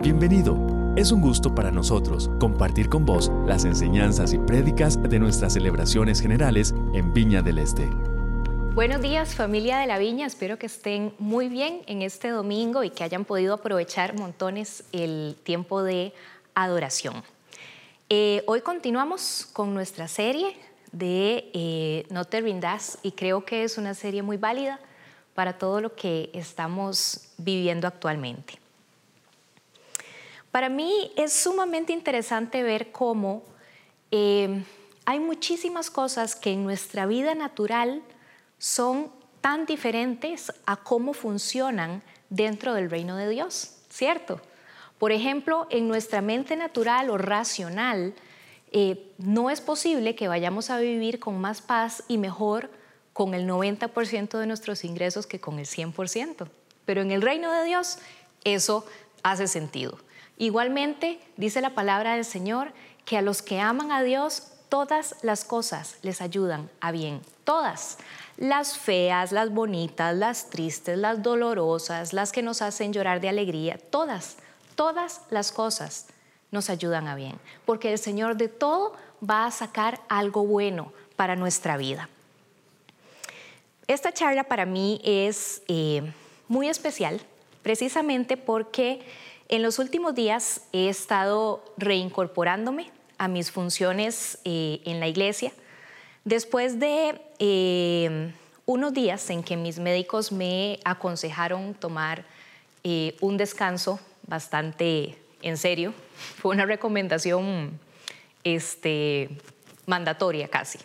Bienvenido. Es un gusto para nosotros compartir con vos las enseñanzas y prédicas de nuestras celebraciones generales en Viña del Este. Buenos días familia de la Viña, espero que estén muy bien en este domingo y que hayan podido aprovechar montones el tiempo de adoración. Eh, hoy continuamos con nuestra serie de eh, No te rindas y creo que es una serie muy válida para todo lo que estamos viviendo actualmente. Para mí es sumamente interesante ver cómo eh, hay muchísimas cosas que en nuestra vida natural son tan diferentes a cómo funcionan dentro del reino de Dios, ¿cierto? Por ejemplo, en nuestra mente natural o racional, eh, no es posible que vayamos a vivir con más paz y mejor con el 90% de nuestros ingresos que con el 100%. Pero en el reino de Dios eso hace sentido. Igualmente, dice la palabra del Señor, que a los que aman a Dios, todas las cosas les ayudan a bien. Todas. Las feas, las bonitas, las tristes, las dolorosas, las que nos hacen llorar de alegría, todas, todas las cosas nos ayudan a bien. Porque el Señor de todo va a sacar algo bueno para nuestra vida. Esta charla para mí es eh, muy especial, precisamente porque en los últimos días he estado reincorporándome a mis funciones eh, en la iglesia, después de eh, unos días en que mis médicos me aconsejaron tomar un descanso bastante en serio, fue una recomendación este, mandatoria casi.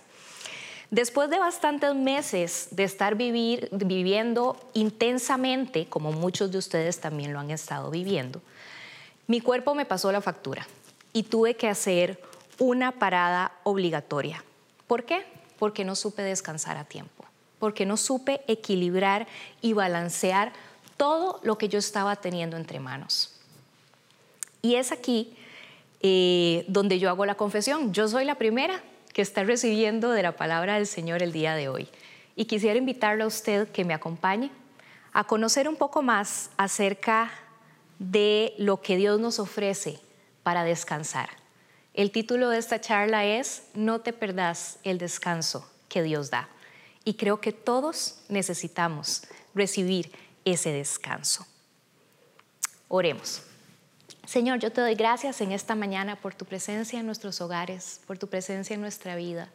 Después de bastantes meses de estar vivir, viviendo intensamente, como muchos de ustedes también lo han estado viviendo, mi cuerpo me pasó la factura y tuve que hacer una parada obligatoria. ¿Por qué? Porque no supe descansar a tiempo, porque no supe equilibrar y balancear todo lo que yo estaba teniendo entre manos. Y es aquí eh, donde yo hago la confesión. Yo soy la primera que está recibiendo de la palabra del Señor el día de hoy. Y quisiera invitarle a usted que me acompañe a conocer un poco más acerca de lo que Dios nos ofrece para descansar. El título de esta charla es No te perdas el descanso que Dios da. Y creo que todos necesitamos recibir ese descanso. Oremos. Señor, yo te doy gracias en esta mañana por tu presencia en nuestros hogares, por tu presencia en nuestra vida.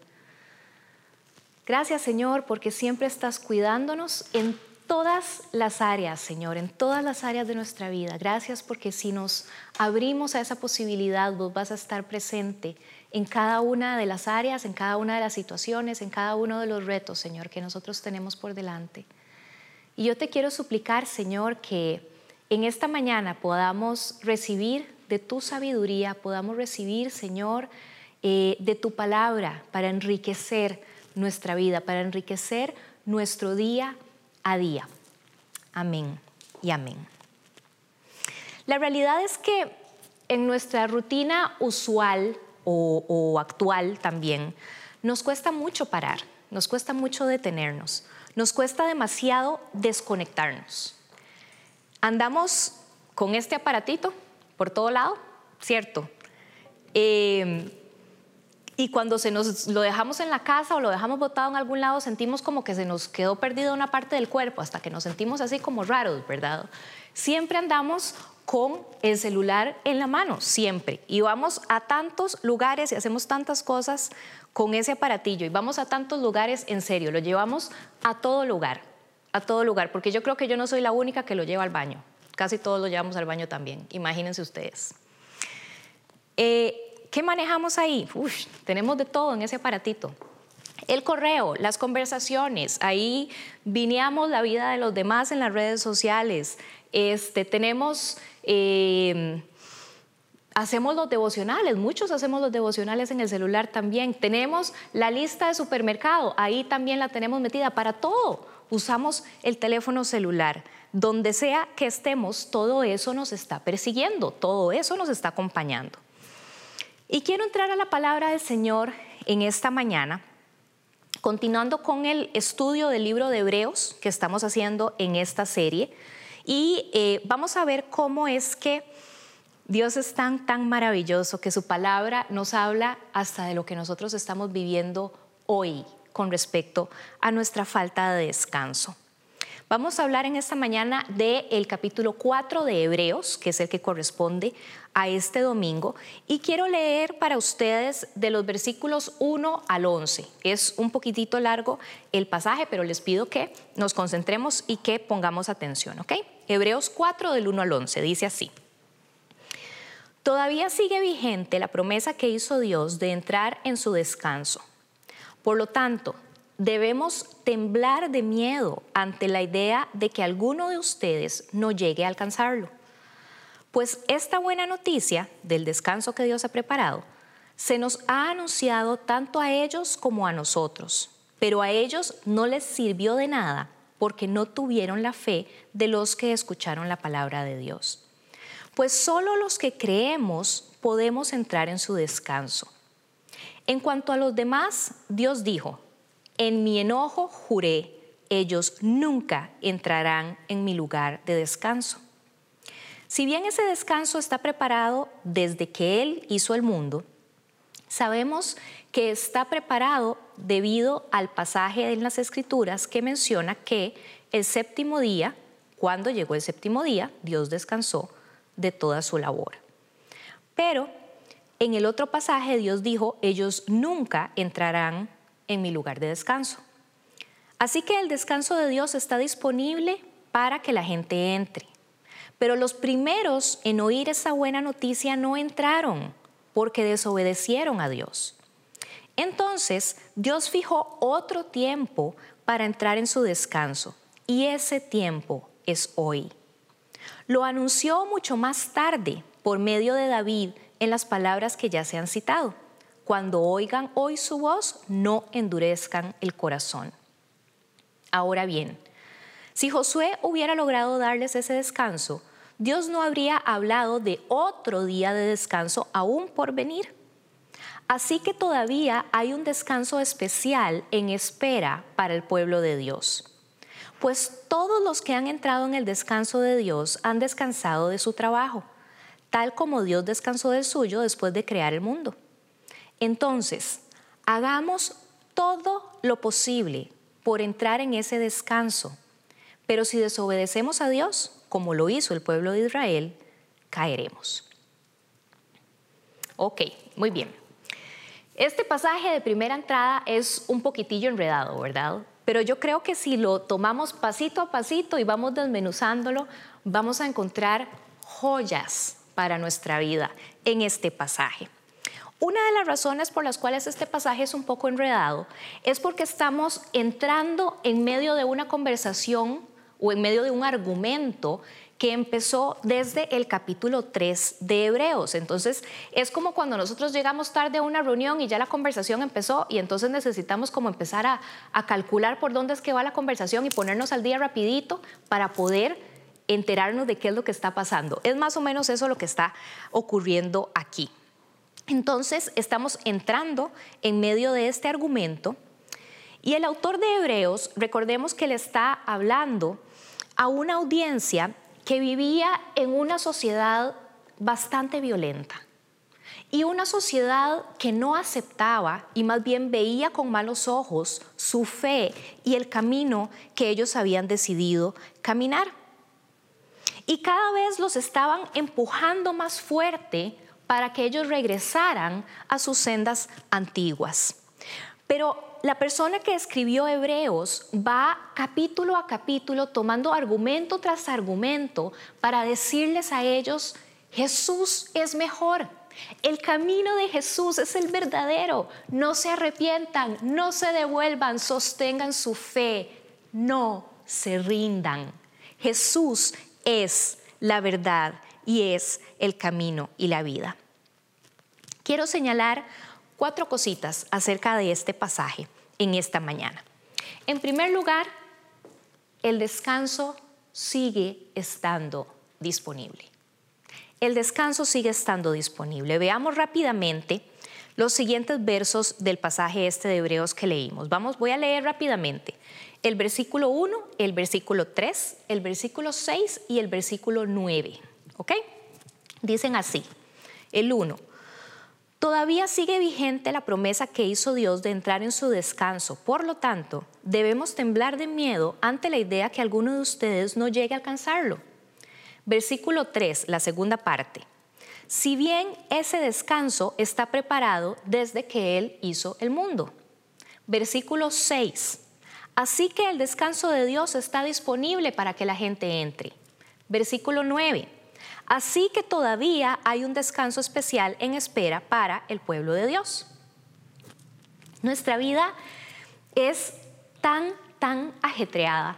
Gracias, Señor, porque siempre estás cuidándonos en todas las áreas, Señor, en todas las áreas de nuestra vida. Gracias porque si nos abrimos a esa posibilidad, vos vas a estar presente en cada una de las áreas, en cada una de las situaciones, en cada uno de los retos, Señor, que nosotros tenemos por delante. Y yo te quiero suplicar, Señor, que en esta mañana podamos recibir de tu sabiduría, podamos recibir, Señor, eh, de tu palabra para enriquecer nuestra vida, para enriquecer nuestro día a día. Amén y amén. La realidad es que en nuestra rutina usual o, actual también, nos cuesta mucho parar, nos cuesta mucho detenernos, nos cuesta demasiado desconectarnos. Andamos con este aparatito por todo lado, ¿cierto? Eh, y cuando se nos lo dejamos en la casa o lo dejamos botado en algún lado, sentimos como que se nos quedó perdida una parte del cuerpo, hasta que nos sentimos así como raros, ¿verdad? Siempre andamos con el celular en la mano, siempre. Y vamos a tantos lugares y hacemos tantas cosas con ese aparatillo. Y vamos a tantos lugares en serio, lo llevamos a todo lugar a todo lugar, porque yo creo que yo no soy la única que lo lleva al baño. Casi todos lo llevamos al baño también, imagínense ustedes. Eh, ¿Qué manejamos ahí? tenemos de todo en ese aparatito. El correo, las conversaciones, ahí vineamos la vida de los demás en las redes sociales. Este, tenemos, eh, hacemos los devocionales, muchos hacemos los devocionales en el celular también. Tenemos la lista de supermercado, ahí también la tenemos metida para todo usamos el teléfono celular. Donde sea que estemos, todo eso nos está persiguiendo, todo eso nos está acompañando. Y quiero entrar a la palabra del Señor en esta mañana, continuando con el estudio del libro de Hebreos que estamos haciendo en esta serie. Y eh, vamos a ver cómo es que Dios es tan, tan maravilloso que su palabra nos habla hasta de lo que nosotros estamos viviendo hoy con respecto a nuestra falta de descanso. Vamos a hablar en esta mañana del capítulo 4 de Hebreos, que es el que corresponde a este domingo, y quiero leer para ustedes de los versículos 1 al 11. Es un poquitito largo el pasaje, pero les pido que nos concentremos y que pongamos atención, ¿ok? Hebreos 4 del 1 al 11 dice así. Todavía sigue vigente la promesa que hizo Dios de entrar en su descanso. Por lo tanto, debemos temblar de miedo ante la idea de que alguno de ustedes no llegue a alcanzarlo. Pues esta buena noticia del descanso que Dios ha preparado se nos ha anunciado tanto a ellos como a nosotros, pero a ellos no les sirvió de nada porque no tuvieron la fe de los que escucharon la palabra de Dios. Pues solo los que creemos podemos entrar en su descanso. En cuanto a los demás, Dios dijo, en mi enojo juré, ellos nunca entrarán en mi lugar de descanso. Si bien ese descanso está preparado desde que Él hizo el mundo, sabemos que está preparado debido al pasaje en las Escrituras que menciona que el séptimo día, cuando llegó el séptimo día, Dios descansó de toda su labor. Pero en el otro pasaje Dios dijo, ellos nunca entrarán en mi lugar de descanso. Así que el descanso de Dios está disponible para que la gente entre. Pero los primeros en oír esa buena noticia no entraron porque desobedecieron a Dios. Entonces Dios fijó otro tiempo para entrar en su descanso y ese tiempo es hoy. Lo anunció mucho más tarde por medio de David en las palabras que ya se han citado cuando oigan hoy su voz, no endurezcan el corazón. Ahora bien, si Josué hubiera logrado darles ese descanso, Dios no habría hablado de otro día de descanso aún por venir. Así que todavía hay un descanso especial en espera para el pueblo de Dios. Pues todos los que han entrado en el descanso de Dios han descansado de su trabajo, tal como Dios descansó del suyo después de crear el mundo. Entonces, hagamos todo lo posible por entrar en ese descanso. Pero si desobedecemos a Dios, como lo hizo el pueblo de Israel, caeremos. Ok, muy bien. Este pasaje de primera entrada es un poquitillo enredado, ¿verdad? Pero yo creo que si lo tomamos pasito a pasito y vamos desmenuzándolo, vamos a encontrar joyas para nuestra vida en este pasaje. Una de las razones por las cuales este pasaje es un poco enredado es porque estamos entrando en medio de una conversación o en medio de un argumento que empezó desde el capítulo 3 de Hebreos. Entonces, es como cuando nosotros llegamos tarde a una reunión y ya la conversación empezó y entonces necesitamos como empezar a, a calcular por dónde es que va la conversación y ponernos al día rapidito para poder enterarnos de qué es lo que está pasando. Es más o menos eso lo que está ocurriendo aquí. Entonces estamos entrando en medio de este argumento y el autor de Hebreos, recordemos que le está hablando a una audiencia que vivía en una sociedad bastante violenta y una sociedad que no aceptaba y más bien veía con malos ojos su fe y el camino que ellos habían decidido caminar. Y cada vez los estaban empujando más fuerte para que ellos regresaran a sus sendas antiguas. Pero la persona que escribió Hebreos va capítulo a capítulo tomando argumento tras argumento para decirles a ellos, Jesús es mejor. El camino de Jesús es el verdadero. No se arrepientan, no se devuelvan, sostengan su fe, no se rindan. Jesús es la verdad y es el camino y la vida. Quiero señalar cuatro cositas acerca de este pasaje en esta mañana. En primer lugar, el descanso sigue estando disponible. El descanso sigue estando disponible. Veamos rápidamente los siguientes versos del pasaje este de Hebreos que leímos. Vamos, voy a leer rápidamente. El versículo 1, el versículo 3, el versículo 6 y el versículo 9. ¿Ok? Dicen así, el 1. Todavía sigue vigente la promesa que hizo Dios de entrar en su descanso. Por lo tanto, debemos temblar de miedo ante la idea que alguno de ustedes no llegue a alcanzarlo. Versículo 3, la segunda parte. Si bien ese descanso está preparado desde que Él hizo el mundo. Versículo 6. Así que el descanso de Dios está disponible para que la gente entre. Versículo 9. Así que todavía hay un descanso especial en espera para el pueblo de Dios. Nuestra vida es tan, tan ajetreada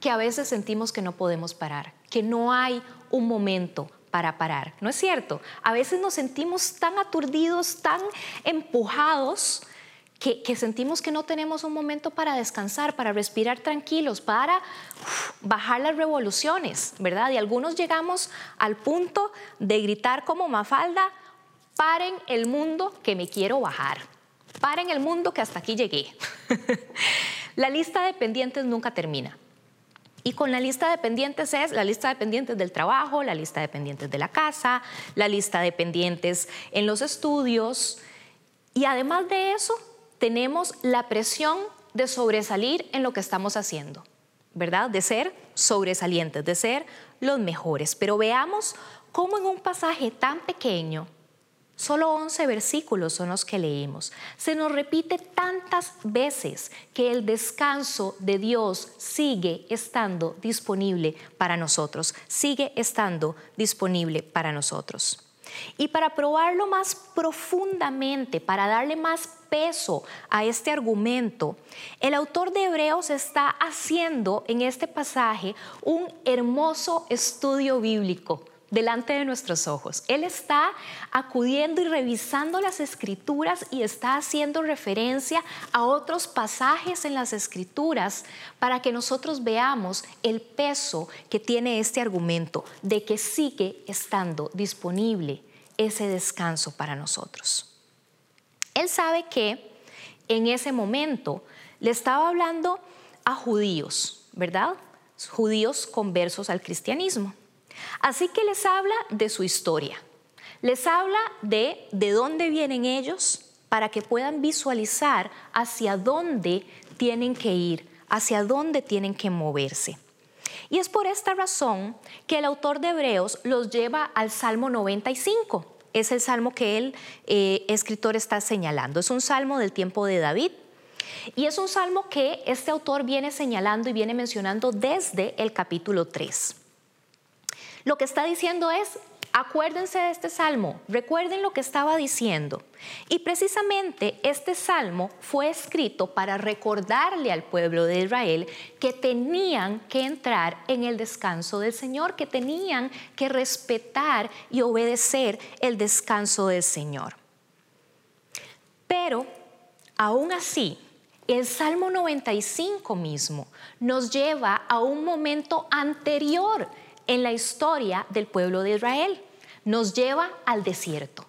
que a veces sentimos que no podemos parar, que no hay un momento para parar. ¿No es cierto? A veces nos sentimos tan aturdidos, tan empujados que, sentimos que no tenemos un momento para descansar, para respirar tranquilos, para bajar las revoluciones, ¿verdad? Y algunos llegamos al punto de gritar como Mafalda, paren el mundo que me quiero bajar, paren el mundo que hasta aquí llegué. la lista de pendientes nunca termina. Y con la lista de pendientes es la lista de pendientes del trabajo, la lista de pendientes de la casa, la lista de pendientes en los estudios. Y además de eso, tenemos la presión de sobresalir en lo que estamos haciendo, ¿verdad? De ser sobresalientes, de ser los mejores. Pero veamos cómo en un pasaje tan pequeño, solo 11 versículos son los que leímos, se nos repite tantas veces que el descanso de Dios sigue estando disponible para nosotros, sigue estando disponible para nosotros. Y para probarlo más profundamente, para darle más peso a este argumento, el autor de Hebreos está haciendo en este pasaje un hermoso estudio bíblico delante de nuestros ojos. Él está acudiendo y revisando las escrituras y está haciendo referencia a otros pasajes en las escrituras para que nosotros veamos el peso que tiene este argumento de que sigue estando disponible ese descanso para nosotros. Él sabe que en ese momento le estaba hablando a judíos, ¿verdad? Judíos conversos al cristianismo. Así que les habla de su historia, les habla de de dónde vienen ellos para que puedan visualizar hacia dónde tienen que ir, hacia dónde tienen que moverse. Y es por esta razón que el autor de Hebreos los lleva al Salmo 95. Es el salmo que el eh, escritor está señalando. Es un salmo del tiempo de David. Y es un salmo que este autor viene señalando y viene mencionando desde el capítulo 3. Lo que está diciendo es, acuérdense de este salmo, recuerden lo que estaba diciendo. Y precisamente este salmo fue escrito para recordarle al pueblo de Israel que tenían que entrar en el descanso del Señor, que tenían que respetar y obedecer el descanso del Señor. Pero, aún así, el Salmo 95 mismo nos lleva a un momento anterior en la historia del pueblo de Israel. Nos lleva al desierto.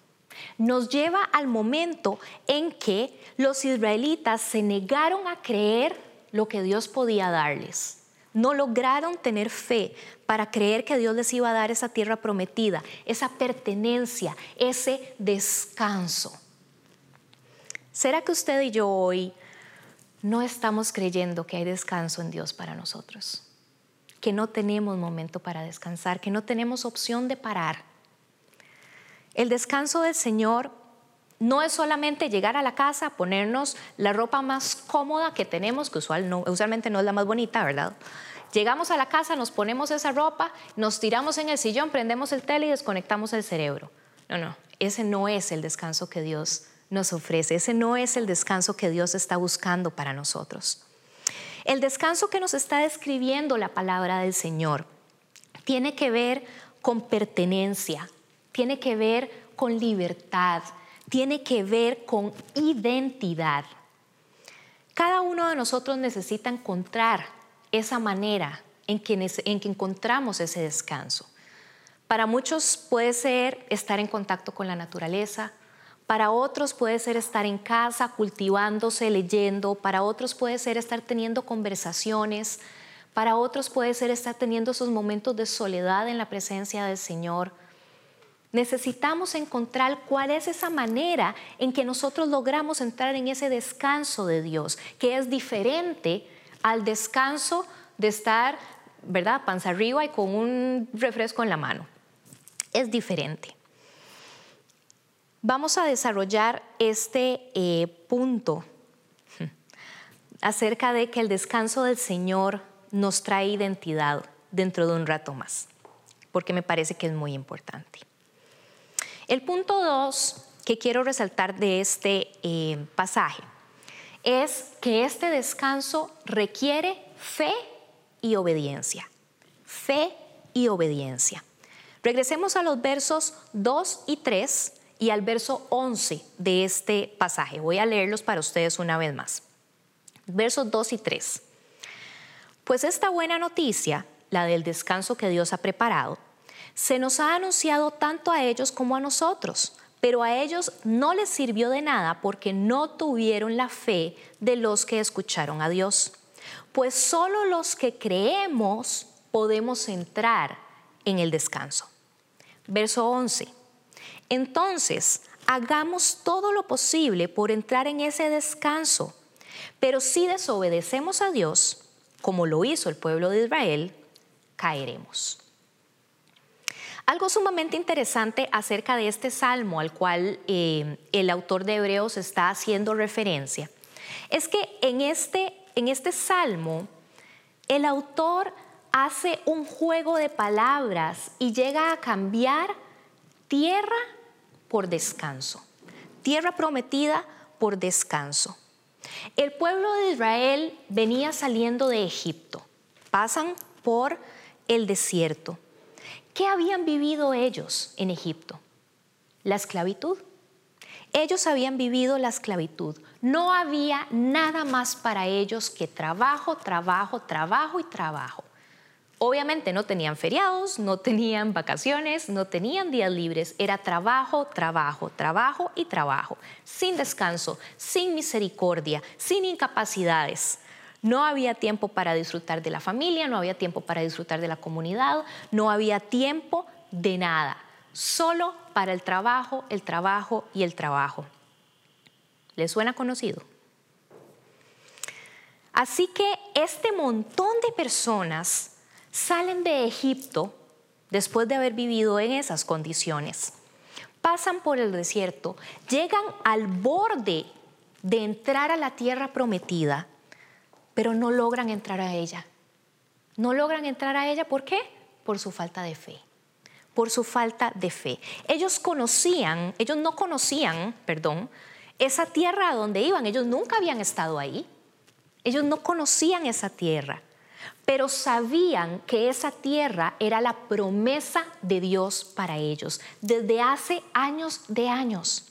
Nos lleva al momento en que los israelitas se negaron a creer lo que Dios podía darles. No lograron tener fe para creer que Dios les iba a dar esa tierra prometida, esa pertenencia, ese descanso. ¿Será que usted y yo hoy no estamos creyendo que hay descanso en Dios para nosotros? Que no tenemos momento para descansar, que no tenemos opción de parar. El descanso del Señor no es solamente llegar a la casa, ponernos la ropa más cómoda que tenemos, que usualmente no es la más bonita, ¿verdad? Llegamos a la casa, nos ponemos esa ropa, nos tiramos en el sillón, prendemos el tele y desconectamos el cerebro. No, no, ese no es el descanso que Dios nos ofrece, ese no es el descanso que Dios está buscando para nosotros. El descanso que nos está describiendo la palabra del Señor tiene que ver con pertenencia, tiene que ver con libertad, tiene que ver con identidad. Cada uno de nosotros necesita encontrar esa manera en que, en que encontramos ese descanso. Para muchos puede ser estar en contacto con la naturaleza, para otros puede ser estar en casa cultivándose, leyendo. Para otros puede ser estar teniendo conversaciones. Para otros puede ser estar teniendo esos momentos de soledad en la presencia del Señor. Necesitamos encontrar cuál es esa manera en que nosotros logramos entrar en ese descanso de Dios, que es diferente al descanso de estar, ¿verdad?, panza arriba y con un refresco en la mano. Es diferente. Vamos a desarrollar este eh, punto acerca de que el descanso del Señor nos trae identidad dentro de un rato más, porque me parece que es muy importante. El punto dos que quiero resaltar de este eh, pasaje es que este descanso requiere fe y obediencia. Fe y obediencia. Regresemos a los versos 2 y 3 y al verso 11 de este pasaje. Voy a leerlos para ustedes una vez más. Versos 2 y 3. Pues esta buena noticia, la del descanso que Dios ha preparado, se nos ha anunciado tanto a ellos como a nosotros, pero a ellos no les sirvió de nada porque no tuvieron la fe de los que escucharon a Dios. Pues solo los que creemos podemos entrar en el descanso. Verso 11. Entonces, hagamos todo lo posible por entrar en ese descanso, pero si desobedecemos a Dios, como lo hizo el pueblo de Israel, caeremos. Algo sumamente interesante acerca de este salmo al cual eh, el autor de Hebreos está haciendo referencia es que en este, en este salmo el autor hace un juego de palabras y llega a cambiar tierra por descanso, tierra prometida por descanso. El pueblo de Israel venía saliendo de Egipto, pasan por el desierto ¿Qué habían vivido ellos en Egipto? La esclavitud. Ellos habían vivido la esclavitud. No había nada más para ellos que trabajo, trabajo, trabajo y trabajo. Obviamente no tenían feriados, no tenían vacaciones, no tenían días libres. Era trabajo, trabajo, trabajo y trabajo. Sin descanso, sin misericordia, sin incapacidades. No había tiempo para disfrutar de la familia, no había tiempo para disfrutar de la comunidad, no había tiempo de nada, solo para el trabajo, el trabajo y el trabajo. ¿Les suena conocido? Así que este montón de personas salen de Egipto después de haber vivido en esas condiciones. Pasan por el desierto, llegan al borde de entrar a la tierra prometida pero no logran entrar a ella. No logran entrar a ella, ¿por qué? Por su falta de fe. Por su falta de fe. Ellos conocían, ellos no conocían, perdón, esa tierra a donde iban. Ellos nunca habían estado ahí. Ellos no conocían esa tierra, pero sabían que esa tierra era la promesa de Dios para ellos desde hace años de años.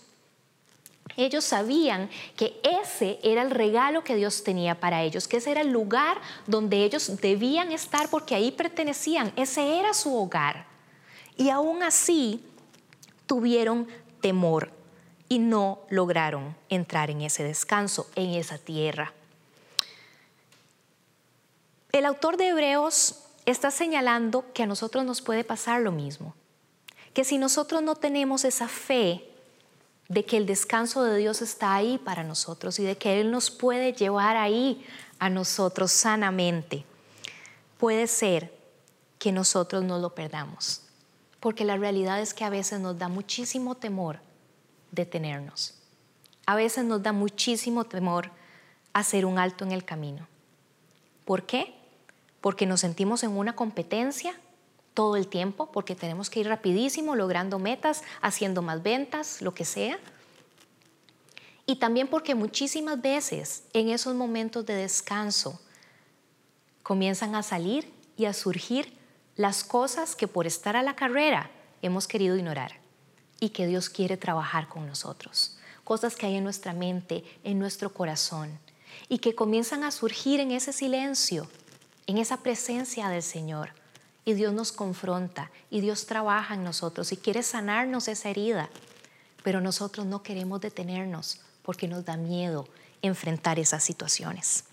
Ellos sabían que ese era el regalo que Dios tenía para ellos, que ese era el lugar donde ellos debían estar porque ahí pertenecían, ese era su hogar. Y aún así tuvieron temor y no lograron entrar en ese descanso, en esa tierra. El autor de Hebreos está señalando que a nosotros nos puede pasar lo mismo, que si nosotros no tenemos esa fe de que el descanso de Dios está ahí para nosotros y de que Él nos puede llevar ahí a nosotros sanamente. Puede ser que nosotros no lo perdamos, porque la realidad es que a veces nos da muchísimo temor detenernos. A veces nos da muchísimo temor hacer un alto en el camino. ¿Por qué? Porque nos sentimos en una competencia todo el tiempo porque tenemos que ir rapidísimo, logrando metas, haciendo más ventas, lo que sea. Y también porque muchísimas veces en esos momentos de descanso comienzan a salir y a surgir las cosas que por estar a la carrera hemos querido ignorar y que Dios quiere trabajar con nosotros. Cosas que hay en nuestra mente, en nuestro corazón y que comienzan a surgir en ese silencio, en esa presencia del Señor y Dios nos confronta y Dios trabaja en nosotros y quiere sanarnos esa herida, pero nosotros no queremos detenernos porque nos da miedo enfrentar esas situaciones.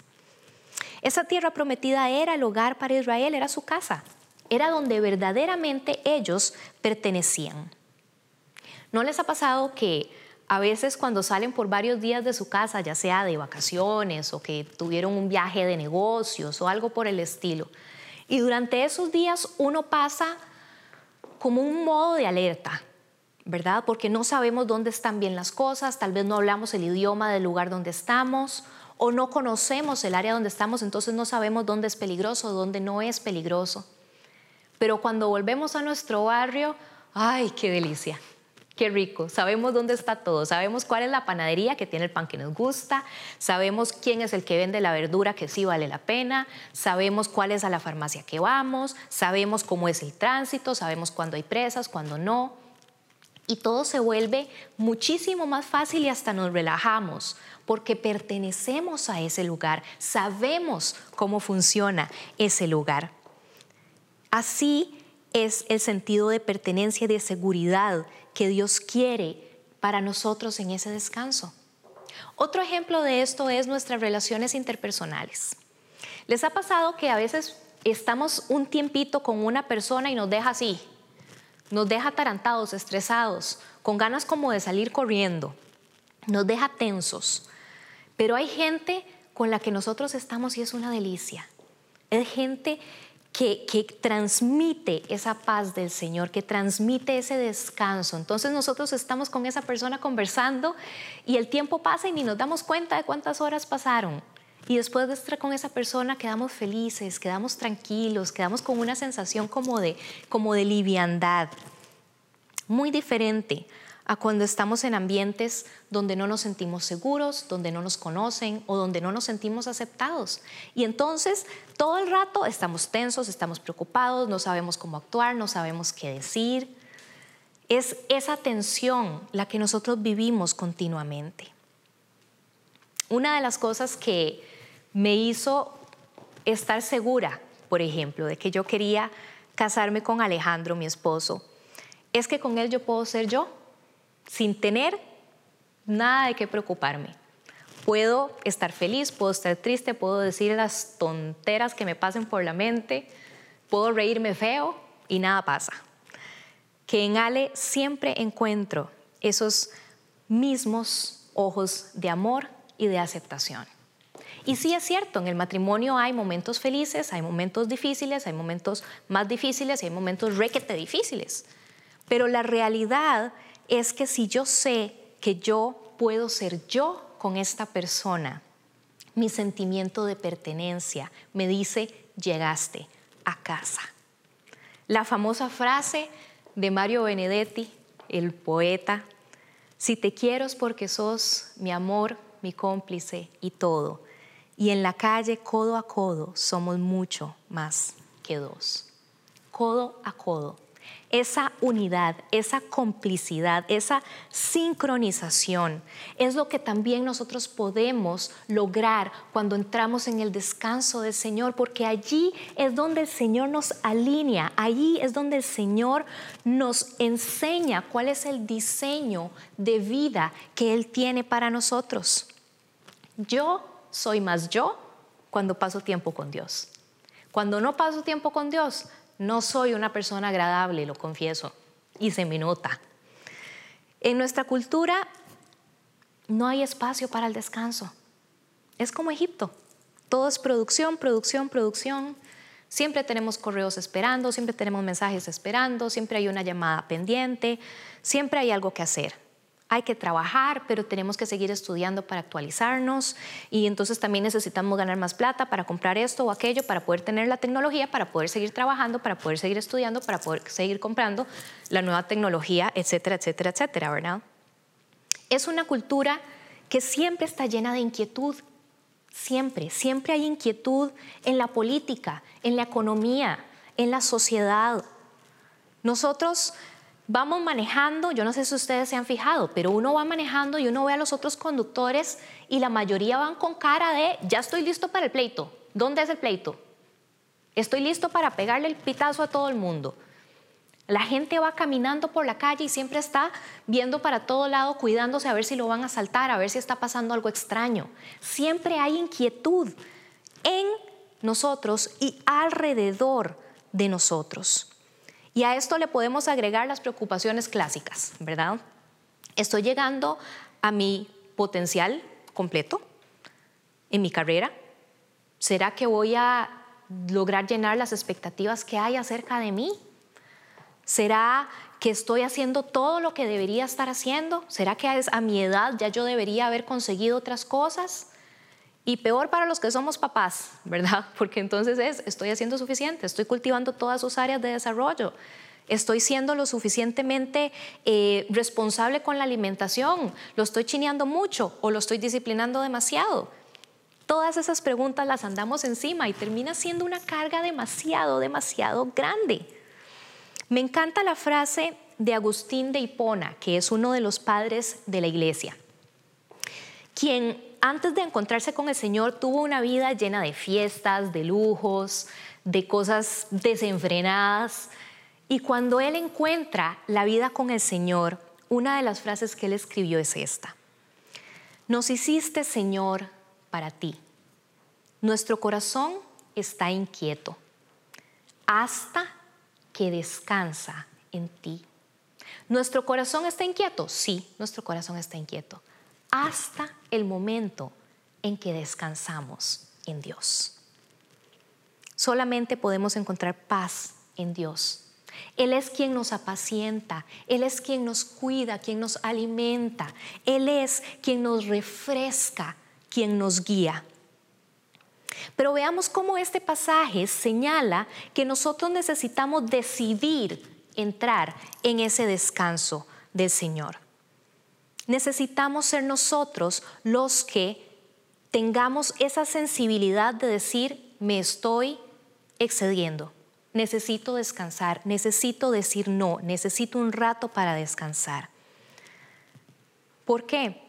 Esa tierra prometida era el hogar para Israel, era su casa, era donde verdaderamente ellos pertenecían. ¿No les ha pasado que a veces cuando salen por varios días de su casa, ya sea de vacaciones o que tuvieron un viaje de negocios o algo por el estilo, y durante esos días uno pasa como un modo de alerta, ¿verdad? Porque no sabemos dónde están bien las cosas, tal vez no hablamos el idioma del lugar donde estamos o no conocemos el área donde estamos, entonces no sabemos dónde es peligroso, dónde no es peligroso. Pero cuando volvemos a nuestro barrio, ¡ay, qué delicia! Qué rico, sabemos dónde está todo, sabemos cuál es la panadería que tiene el pan que nos gusta, sabemos quién es el que vende la verdura que sí vale la pena, sabemos cuál es a la farmacia que vamos, sabemos cómo es el tránsito, sabemos cuándo hay presas, cuándo no. Y todo se vuelve muchísimo más fácil y hasta nos relajamos porque pertenecemos a ese lugar, sabemos cómo funciona ese lugar. Así es el sentido de pertenencia y de seguridad que Dios quiere para nosotros en ese descanso. Otro ejemplo de esto es nuestras relaciones interpersonales. ¿Les ha pasado que a veces estamos un tiempito con una persona y nos deja así? Nos deja atarantados, estresados, con ganas como de salir corriendo. Nos deja tensos. Pero hay gente con la que nosotros estamos y es una delicia. Es gente que, transmite esa paz del Señor, que transmite ese descanso. Entonces nosotros estamos con esa persona conversando y el tiempo pasa y ni nos damos cuenta de cuántas horas pasaron. Y después de estar con esa persona quedamos felices, quedamos tranquilos, quedamos con una sensación como de, como de liviandad. Muy diferente a cuando estamos en ambientes donde no nos sentimos seguros, donde no nos conocen o donde no nos sentimos aceptados. Y entonces todo el rato estamos tensos, estamos preocupados, no sabemos cómo actuar, no sabemos qué decir. Es esa tensión la que nosotros vivimos continuamente. Una de las cosas que me hizo estar segura, por ejemplo, de que yo quería casarme con Alejandro, mi esposo, es que con él yo puedo ser yo sin tener nada de qué preocuparme. Puedo estar feliz, puedo estar triste, puedo decir las tonteras que me pasen por la mente, puedo reírme feo y nada pasa. Que en Ale siempre encuentro esos mismos ojos de amor y de aceptación. Y sí es cierto, en el matrimonio hay momentos felices, hay momentos difíciles, hay momentos más difíciles y hay momentos requete difíciles. Pero la realidad es que si yo sé que yo puedo ser yo con esta persona, mi sentimiento de pertenencia me dice, llegaste a casa. La famosa frase de Mario Benedetti, el poeta, si te quiero es porque sos mi amor, mi cómplice y todo. Y en la calle, codo a codo, somos mucho más que dos. Codo a codo esa unidad, esa complicidad, esa sincronización es lo que también nosotros podemos lograr cuando entramos en el descanso del Señor, porque allí es donde el Señor nos alinea, allí es donde el Señor nos enseña cuál es el diseño de vida que Él tiene para nosotros. Yo soy más yo cuando paso tiempo con Dios. Cuando no paso tiempo con Dios, no soy una persona agradable, lo confieso, y se me nota. En nuestra cultura no hay espacio para el descanso. Es como Egipto. Todo es producción, producción, producción. Siempre tenemos correos esperando, siempre tenemos mensajes esperando, siempre hay una llamada pendiente, siempre hay algo que hacer hay que trabajar, pero tenemos que seguir estudiando para actualizarnos y entonces también necesitamos ganar más plata para comprar esto o aquello, para poder tener la tecnología, para poder seguir trabajando, para poder seguir estudiando, para poder seguir comprando la nueva tecnología, etcétera, etcétera, etcétera, ¿verdad? Es una cultura que siempre está llena de inquietud, siempre, siempre hay inquietud en la política, en la economía, en la sociedad. Nosotros vamos manejando, yo no sé si ustedes se han fijado, pero uno va manejando y uno ve a los otros conductores y la mayoría van con cara de, ya estoy listo para el pleito. ¿Dónde es el pleito? Estoy listo para pegarle el pitazo a todo el mundo. La gente va caminando por la calle y siempre está viendo para todo lado, cuidándose a ver si lo van a saltar, a ver si está pasando algo extraño. Siempre hay inquietud en nosotros y alrededor de nosotros. Y a esto le podemos agregar las preocupaciones clásicas, ¿verdad? ¿Estoy llegando a mi potencial completo en mi carrera? ¿Será que voy a lograr llenar las expectativas que hay acerca de mí? ¿Será que estoy haciendo todo lo que debería estar haciendo? ¿Será que a mi edad ya yo debería haber conseguido otras cosas? Y peor para los que somos papás, ¿verdad? Porque entonces es, estoy haciendo suficiente, estoy cultivando todas sus áreas de desarrollo, estoy siendo lo suficientemente eh, responsable con la alimentación, lo estoy chineando mucho o lo estoy disciplinando demasiado. Todas esas preguntas las andamos encima y termina siendo una carga demasiado, demasiado grande. Me encanta la frase de Agustín de Hipona, que es uno de los padres de la iglesia, quien antes de encontrarse con el Señor tuvo una vida llena de fiestas, de lujos, de cosas desenfrenadas. Y cuando él encuentra la vida con el Señor, una de las frases que él escribió es esta. Nos hiciste, Señor, para ti. Nuestro corazón está inquieto hasta que descansa en ti. ¿Nuestro corazón está inquieto? Sí, nuestro corazón está inquieto hasta el momento en que descansamos en Dios. Solamente podemos encontrar paz en Dios. Él es quien nos apacienta, Él es quien nos cuida, quien nos alimenta, Él es quien nos refresca, quien nos guía. Pero veamos cómo este pasaje señala que nosotros necesitamos decidir entrar en ese descanso del Señor. Necesitamos ser nosotros los que tengamos esa sensibilidad de decir, me estoy excediendo, necesito descansar, necesito decir no, necesito un rato para descansar. ¿Por qué?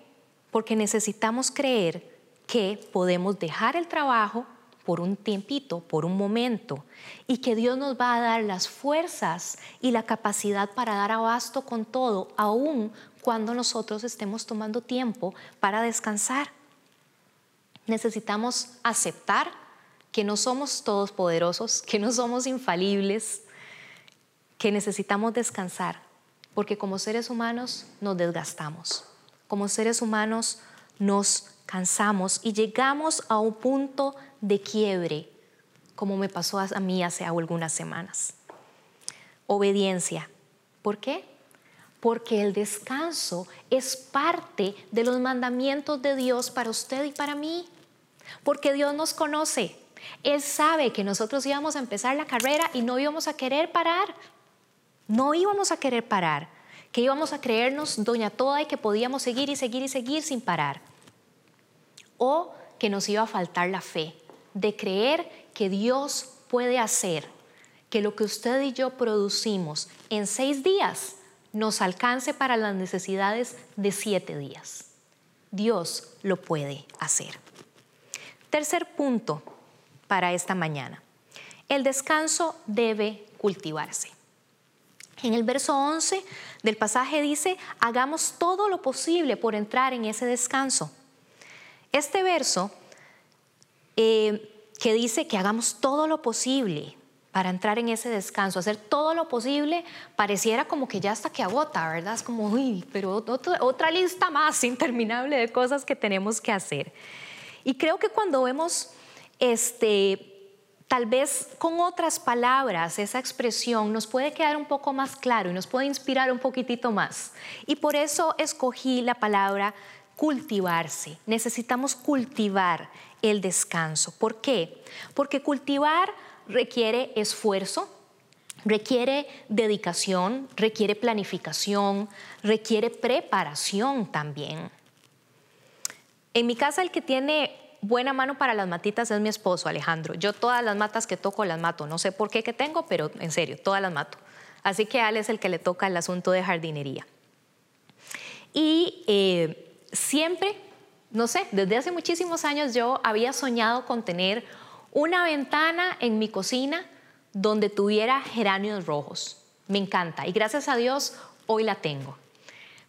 Porque necesitamos creer que podemos dejar el trabajo por un tiempito, por un momento, y que Dios nos va a dar las fuerzas y la capacidad para dar abasto con todo, aún cuando nosotros estemos tomando tiempo para descansar. Necesitamos aceptar que no somos todos poderosos, que no somos infalibles, que necesitamos descansar, porque como seres humanos nos desgastamos, como seres humanos nos cansamos y llegamos a un punto de quiebre, como me pasó a mí hace algunas semanas. Obediencia. ¿Por qué? Porque el descanso es parte de los mandamientos de Dios para usted y para mí, porque Dios nos conoce. Él sabe que nosotros íbamos a empezar la carrera y no íbamos a querer parar, no íbamos a querer parar, que íbamos a creernos doña toda y que podíamos seguir y seguir y seguir sin parar, o que nos iba a faltar la fe de creer que Dios puede hacer que lo que usted y yo producimos en seis días nos alcance para las necesidades de siete días. Dios lo puede hacer. Tercer punto para esta mañana. El descanso debe cultivarse. En el verso 11 del pasaje dice, hagamos todo lo posible por entrar en ese descanso. Este verso eh, que dice que hagamos todo lo posible, para entrar en ese descanso, hacer todo lo posible, pareciera como que ya hasta que agota, ¿verdad? Es como, uy, pero otra, lista más interminable de cosas que tenemos que hacer. Y creo que cuando vemos, este, tal vez con otras palabras, esa expresión nos puede quedar un poco más claro y nos puede inspirar un poquitito más. Y por eso escogí la palabra cultivarse. Necesitamos cultivar el descanso. ¿Por qué? Porque cultivar requiere esfuerzo, requiere dedicación, requiere planificación, requiere preparación también. En mi casa el que tiene buena mano para las matitas es mi esposo Alejandro. Yo todas las matas que toco las mato. No sé por qué que tengo, pero en serio, todas las mato. Así que a él es el que le toca el asunto de jardinería. Y eh, siempre, no sé, desde hace muchísimos años yo había soñado con tener una ventana en mi cocina donde tuviera geranios rojos. Me encanta y gracias a Dios hoy la tengo.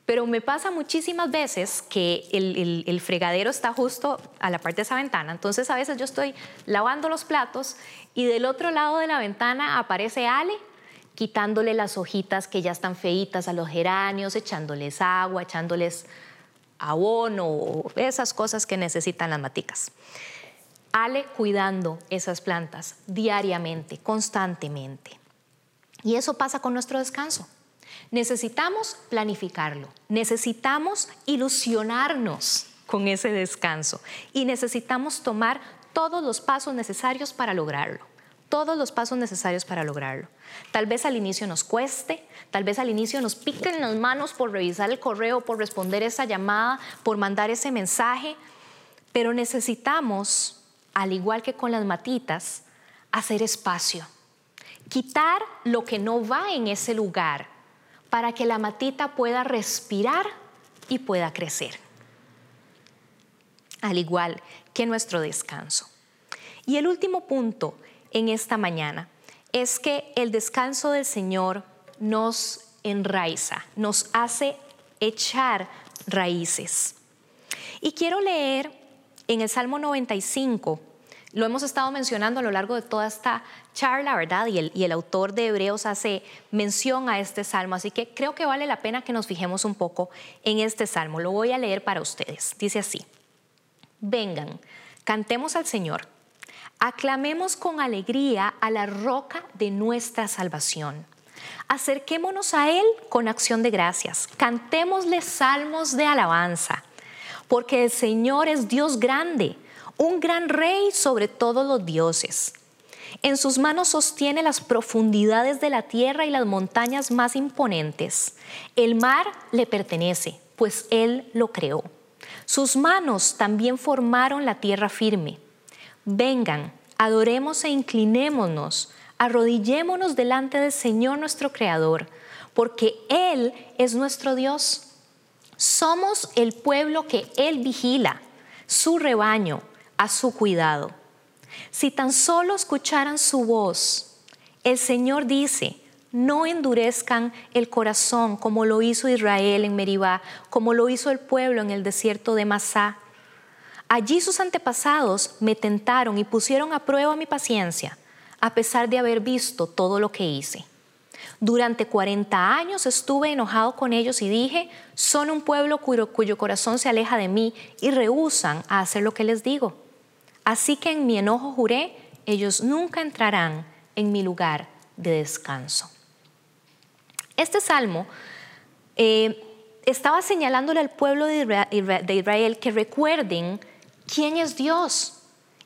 Pero me pasa muchísimas veces que el, fregadero está justo a la parte de esa ventana. Entonces a veces yo estoy lavando los platos y del otro lado de la ventana aparece Ale quitándole las hojitas que ya están feitas a los geranios, echándoles agua, echándoles abono esas cosas que necesitan las maticas. Ale cuidando esas plantas diariamente, constantemente. Y eso pasa con nuestro descanso. Necesitamos planificarlo, necesitamos ilusionarnos con ese descanso y necesitamos tomar todos los pasos necesarios para lograrlo, todos los pasos necesarios para lograrlo. Tal vez al inicio nos cueste, tal vez al inicio nos piquen las manos por revisar el correo, por responder esa llamada, por mandar ese mensaje, pero necesitamos, al igual que con las matitas, hacer espacio, quitar lo que no va en ese lugar para que la matita pueda respirar y pueda crecer. Al igual que nuestro descanso. Y el último punto en esta mañana es que el descanso del Señor nos enraiza, nos hace echar raíces. Y quiero leer en el Salmo 95, lo hemos estado mencionando a lo largo de toda esta charla, ¿verdad? Y el, autor de Hebreos hace mención a este salmo, así que creo que vale la pena que nos fijemos un poco en este salmo. Lo voy a leer para ustedes. Dice así, vengan, cantemos al Señor Aclamemos con alegría a la roca de nuestra salvación. Acerquémonos a Él con acción de gracias. Cantémosle salmos de alabanza, porque el Señor es Dios grande, un gran rey sobre todos los dioses. En sus manos sostiene las profundidades de la tierra y las montañas más imponentes. El mar le pertenece, pues Él lo creó. Sus manos también formaron la tierra firme. Vengan, adoremos e inclinémonos, arrodillémonos delante del Señor nuestro Creador, porque Él es nuestro Dios. Somos el pueblo que Él vigila, su rebaño, a su cuidado. Si tan solo escucharan su voz, el Señor dice, no endurezcan el corazón como lo hizo Israel en Meribá, como lo hizo el pueblo en el desierto de Masá Allí sus antepasados me tentaron y pusieron a prueba mi paciencia, a pesar de haber visto todo lo que hice. Durante 40 años estuve enojado con ellos y dije, son un pueblo cuyo, corazón se aleja de mí y rehusan a hacer lo que les digo. Así que en mi enojo juré, ellos nunca entrarán en mi lugar de descanso. Este salmo eh, estaba señalándole al pueblo de Israel que recuerden quién es Dios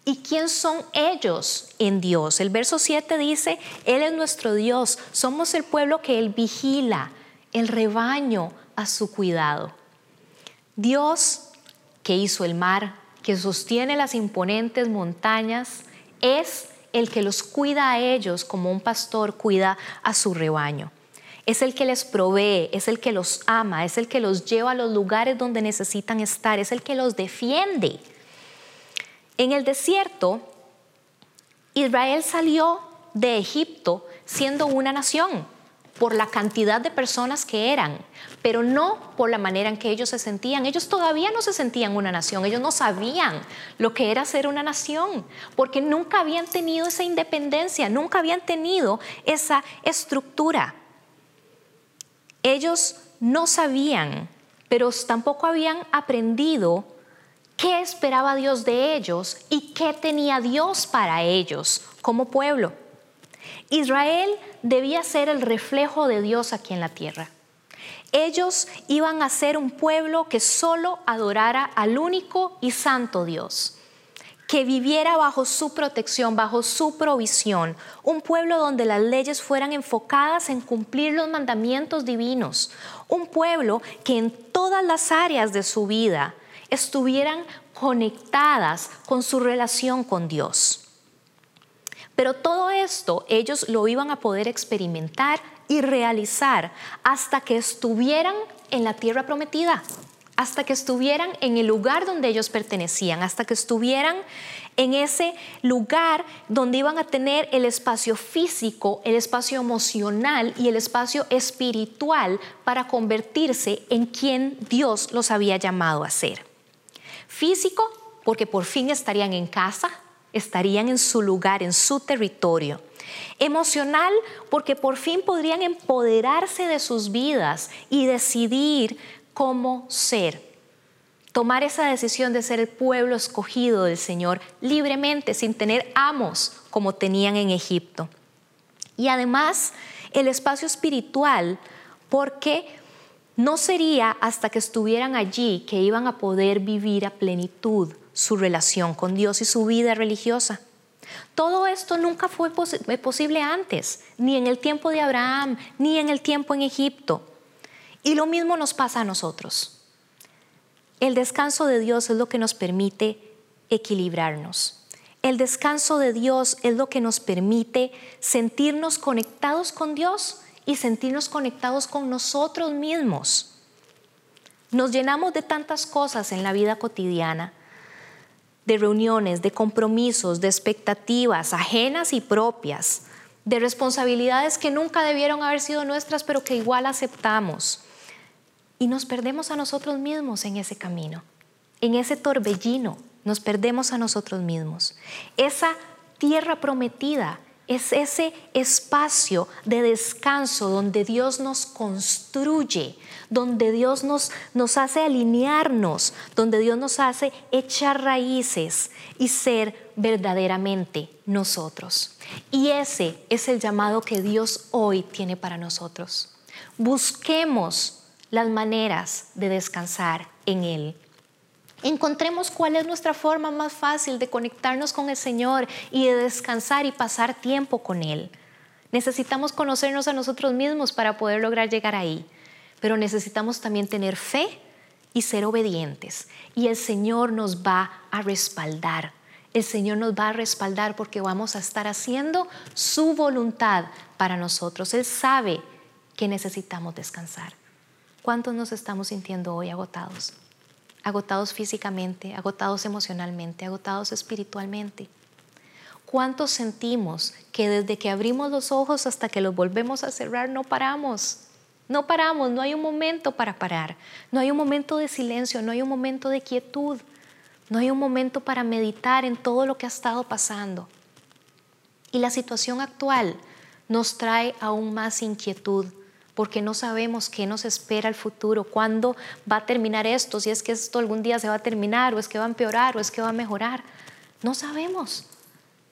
y quién son ellos en Dios. El verso 7 dice, Él es nuestro Dios, somos el pueblo que Él vigila, el rebaño a su cuidado. Dios que hizo el mar, que sostiene las imponentes montañas, es el que los cuida a ellos como un pastor cuida a su rebaño. Es el que les provee, es el que los ama, es el que los lleva a los lugares donde necesitan estar, es el que los defiende. En el desierto, Israel salió de Egipto siendo una nación por la cantidad de personas que eran, pero no por la manera en que ellos se sentían. Ellos todavía no se sentían una nación, ellos no sabían lo que era ser una nación, porque nunca habían tenido esa independencia, nunca habían tenido esa estructura. Ellos no sabían, pero tampoco habían aprendido qué esperaba Dios de ellos y qué tenía Dios para ellos como pueblo. Israel debía ser el reflejo de Dios aquí en la tierra. Ellos iban a ser un pueblo que solo adorara al único y santo Dios, que viviera bajo su protección, bajo su provisión, un pueblo donde las leyes fueran enfocadas en cumplir los mandamientos divinos, un pueblo que en todas las áreas de su vida estuvieran conectadas con su relación con Dios. Pero todo esto ellos lo iban a poder experimentar y realizar hasta que estuvieran en la tierra prometida, hasta que estuvieran en el lugar donde ellos pertenecían, hasta que estuvieran en ese lugar donde iban a tener el espacio físico, el espacio emocional y el espacio espiritual para convertirse en quien Dios los había llamado a ser. Físico, porque por fin estarían en casa, estarían en su lugar, en su territorio. Emocional porque por fin podrían empoderarse de sus vidas y decidir cómo ser. Tomar esa decisión de ser el pueblo escogido del Señor libremente, sin tener amos como tenían en Egipto. Y además el espacio espiritual porque no sería hasta que estuvieran allí que iban a poder vivir a plenitud su relación con Dios y su vida religiosa. Todo esto nunca fue eh, posible antes, ni en el tiempo de Abraham, ni en el tiempo en Egipto. Y lo mismo nos pasa a nosotros. El descanso de Dios es lo que nos permite equilibrarnos. El descanso de Dios es lo que nos permite sentirnos conectados con Dios y sentirnos conectados con nosotros mismos. Nos llenamos de tantas cosas en la vida cotidiana, de reuniones, de compromisos, de expectativas ajenas y propias, de responsabilidades que nunca debieron haber sido nuestras, pero que igual aceptamos. Y nos perdemos a nosotros mismos en ese camino, en ese torbellino, nos perdemos a nosotros mismos. Esa tierra prometida es ese espacio de descanso donde Dios nos construye, donde Dios nos, nos hace alinearnos, donde Dios nos hace echar raíces y ser verdaderamente nosotros. Y ese es el llamado que Dios hoy tiene para nosotros. Busquemos las maneras de descansar en Él. Encontremos cuál es nuestra forma más fácil de conectarnos con el Señor y de descansar y pasar tiempo con Él. Necesitamos conocernos a nosotros mismos para poder lograr llegar ahí, pero necesitamos también tener fe y ser obedientes. Y el Señor nos va a respaldar. El Señor nos va a respaldar porque vamos a estar haciendo su voluntad para nosotros. Él sabe que necesitamos descansar. ¿Cuántos nos estamos sintiendo hoy agotados? Agotados físicamente, agotados emocionalmente, agotados espiritualmente. ¿Cuántos sentimos que desde que abrimos los ojos hasta que los volvemos a cerrar no paramos? No paramos, no hay un momento para parar, no hay un momento de silencio, no hay un momento de quietud, no hay un momento para meditar en todo lo que ha estado pasando. Y la situación actual nos trae aún más inquietud, porque no sabemos qué nos espera el futuro, cuándo va a terminar esto, si es que esto algún día se va a terminar, o es que va a empeorar, o es que va a mejorar. No sabemos,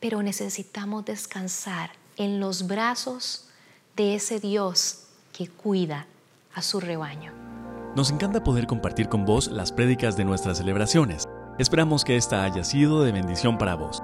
pero necesitamos descansar en los brazos de ese Dios que cuida a su rebaño. Nos encanta poder compartir con vos las prédicas de nuestras celebraciones. Esperamos que esta haya sido de bendición para vos.